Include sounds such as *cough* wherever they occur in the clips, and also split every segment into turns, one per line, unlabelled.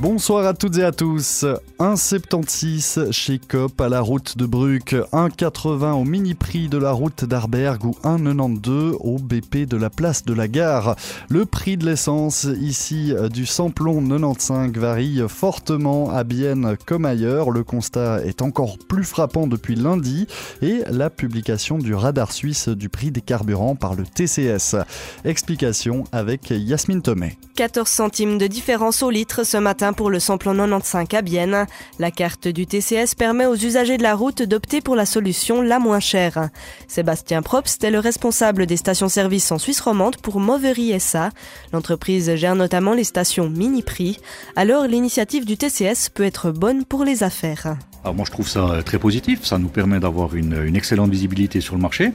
Bonsoir à toutes et à tous. 1,76 chez COP à la route de Bruck, 1,80 au mini-prix de la route d'Arberg ou 1,92 au BP de la place de la gare. Le prix de l'essence ici du samplon 95 varie fortement à Bienne comme ailleurs. Le constat est encore plus frappant depuis lundi et la publication du radar suisse du prix des carburants par le TCS. Explication avec Yasmine Tomé.
14 centimes de différence au litre ce matin pour le samplon 95 à Bienne. La carte du TCS permet aux usagers de la route d'opter pour la solution la moins chère. Sébastien Probst est le responsable des stations-service en Suisse romande pour Movery SA. L'entreprise gère notamment les stations mini-prix. Alors l'initiative du TCS peut être bonne pour les affaires.
Moi je trouve ça très positif, ça nous permet d'avoir une, excellente visibilité sur le marché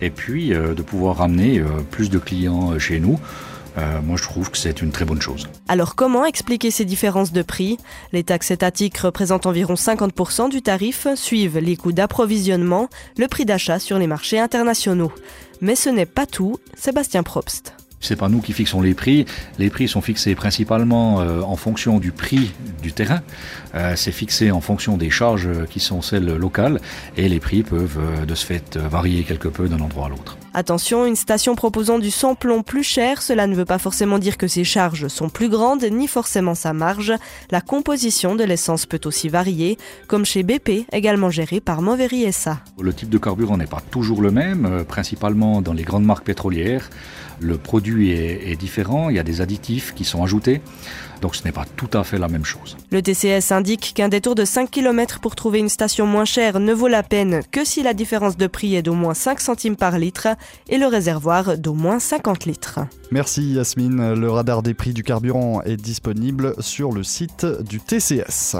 et puis euh, de pouvoir ramener euh, plus de clients chez nous. Euh, moi je trouve que c'est une très bonne chose.
Alors comment expliquer ces différences de prix? Les taxes étatiques représentent environ 50% du tarif, suivent les coûts d'approvisionnement, le prix d'achat sur les marchés internationaux. Mais ce n'est pas tout, Sébastien Probst.
C'est pas nous qui fixons les prix. Les prix sont fixés principalement euh, en fonction du prix du terrain. Euh, c'est fixé en fonction des charges qui sont celles locales et les prix peuvent euh, de ce fait varier quelque peu d'un endroit à l'autre.
Attention, une station proposant du samplon plus cher, cela ne veut pas forcément dire que ses charges sont plus grandes, ni forcément sa marge. La composition de l'essence peut aussi varier, comme chez BP, également géré par Movery SA.
Le type de carburant n'est pas toujours le même, principalement dans les grandes marques pétrolières. Le produit est, est différent, il y a des additifs qui sont ajoutés, donc ce n'est pas tout à fait la même chose.
Le TCS indique qu'un détour de 5 km pour trouver une station moins chère ne vaut la peine que si la différence de prix est d'au moins 5 centimes par litre et le réservoir d'au moins 50 litres.
Merci Yasmine, le radar des prix du carburant est disponible sur le site du TCS.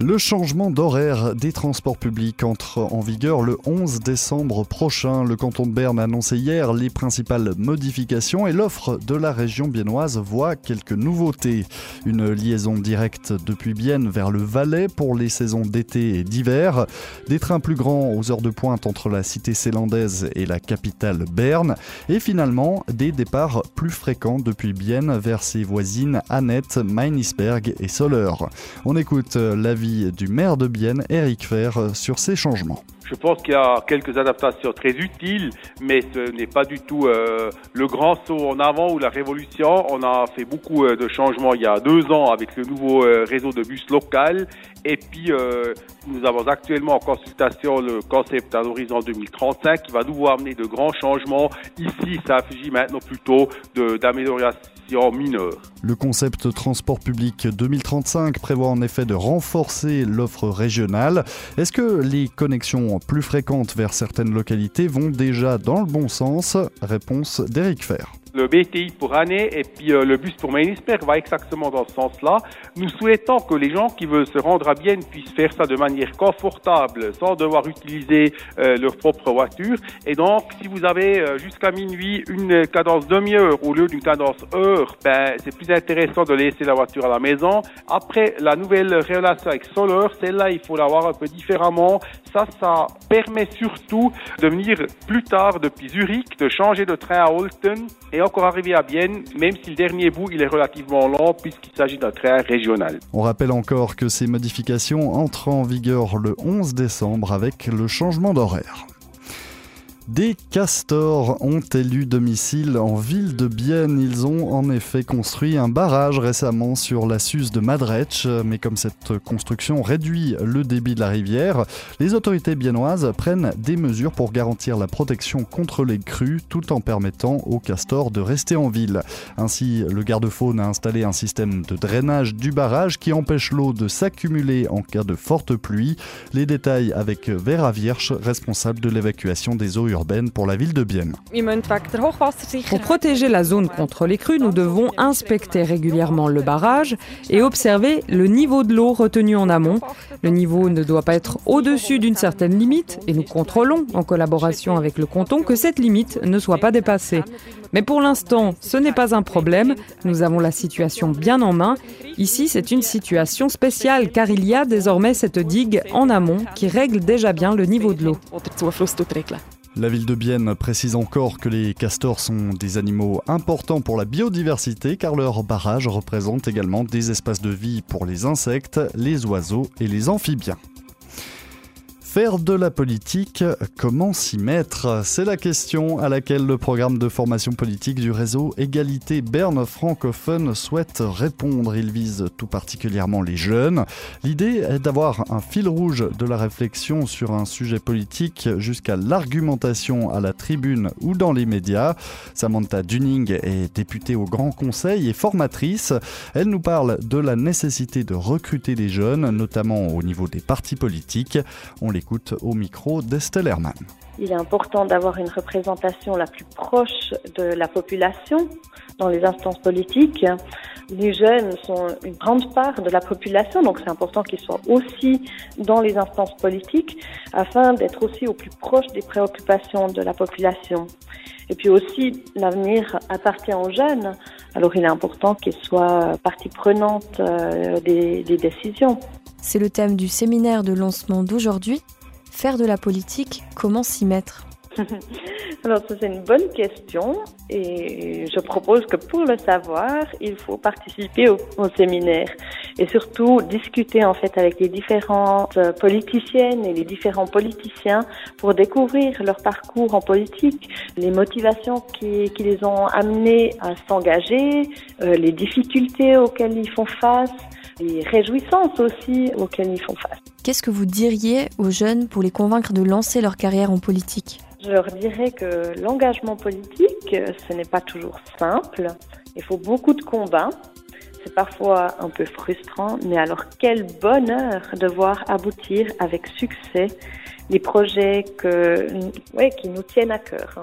Le changement d'horaire des transports publics entre en vigueur le 11 décembre prochain. Le canton de Berne a annoncé hier les principales modifications et l'offre de la région biennoise voit quelques nouveautés. Une liaison directe depuis Bienne vers le Valais pour les saisons d'été et d'hiver, des trains plus grands aux heures de pointe entre la cité célandaise et la capitale Berne et finalement des départs plus fréquents depuis Bienne vers ses voisines Annette, Meinisberg et Soleure. On écoute du maire de Bienne, Eric Fer, sur ces changements.
Je pense qu'il y a quelques adaptations très utiles, mais ce n'est pas du tout euh, le grand saut en avant ou la révolution. On a fait beaucoup euh, de changements il y a deux ans avec le nouveau euh, réseau de bus local. Et puis, nous avons actuellement en consultation le concept à l'horizon 2035 qui va nous amener de grands changements. Ici, ça s'agit maintenant plutôt d'amélioration
Le concept transport public 2035 prévoit en effet de renforcer l'offre régionale. Est-ce que les connexions plus fréquentes vers certaines localités vont déjà dans le bon sens? Réponse d'Éric Fer
le BTI pour année et puis euh, le bus pour Ménisberg va exactement dans ce sens-là. Nous souhaitons que les gens qui veulent se rendre à Bienne puissent faire ça de manière confortable sans devoir utiliser euh, leur propre voiture. Et donc, si vous avez euh, jusqu'à minuit une cadence demi-heure au lieu d'une cadence heure, ben, c'est plus intéressant de laisser la voiture à la maison. Après, la nouvelle relation avec Solar, celle-là, il faut l'avoir un peu différemment. Ça, ça permet surtout de venir plus tard depuis Zurich, de changer de train à Holten et encore arrivé à Bienne, même si le dernier bout il est relativement lent puisqu'il s'agit d'un train régional.
On rappelle encore que ces modifications entrent en vigueur le 11 décembre avec le changement d'horaire. Des castors ont élu domicile en ville de Bienne. Ils ont en effet construit un barrage récemment sur la Suze de Madretsch, mais comme cette construction réduit le débit de la rivière, les autorités biennoises prennent des mesures pour garantir la protection contre les crues tout en permettant aux castors de rester en ville. Ainsi, le garde-faune a installé un système de drainage du barrage qui empêche l'eau de s'accumuler en cas de forte pluie. Les détails avec Vera Viersch, responsable de l'évacuation des eaux urbaine pour la ville de Bienne.
Pour protéger la zone contre les crues, nous devons inspecter régulièrement le barrage et observer le niveau de l'eau retenu en amont. Le niveau ne doit pas être au-dessus d'une certaine limite et nous contrôlons en collaboration avec le canton que cette limite ne soit pas dépassée. Mais pour l'instant, ce n'est pas un problème. Nous avons la situation bien en main. Ici, c'est une situation spéciale car il y a désormais cette digue en amont qui règle déjà bien le niveau de l'eau.
La ville de Bienne précise encore que les castors sont des animaux importants pour la biodiversité car leur barrage représente également des espaces de vie pour les insectes, les oiseaux et les amphibiens. Faire de la politique, comment s'y mettre? C'est la question à laquelle le programme de formation politique du réseau Égalité Berne francophone souhaite répondre. Il vise tout particulièrement les jeunes. L'idée est d'avoir un fil rouge de la réflexion sur un sujet politique jusqu'à l'argumentation à la tribune ou dans les médias. Samantha Dunning est députée au Grand Conseil et formatrice. Elle nous parle de la nécessité de recruter des jeunes, notamment au niveau des partis politiques. On les au micro d'Estelle Herman.
Il est important d'avoir une représentation la plus proche de la population dans les instances politiques. Les jeunes sont une grande part de la population, donc c'est important qu'ils soient aussi dans les instances politiques afin d'être aussi au plus proche des préoccupations de la population. Et puis aussi, l'avenir appartient aux jeunes, alors il est important qu'ils soient partie prenante euh, des décisions.
C'est le thème du séminaire de lancement d'aujourd'hui. Faire de la politique, comment s'y mettre *laughs*
Alors, c'est une bonne question et je propose que pour le savoir, il faut participer au, séminaire et surtout discuter en fait avec les différentes politiciennes et les différents politiciens pour découvrir leur parcours en politique, les motivations qui, qui les ont amenés à s'engager, euh, les difficultés auxquelles ils font face les réjouissances aussi auxquelles ils font face.
Qu'est-ce que vous diriez aux jeunes pour les convaincre de lancer leur carrière en politique?
Je leur dirais que l'engagement politique, ce n'est pas toujours simple. Il faut beaucoup de combats. C'est parfois un peu frustrant, mais alors quel bonheur de voir aboutir avec succès les projets que, ouais, qui nous tiennent à cœur.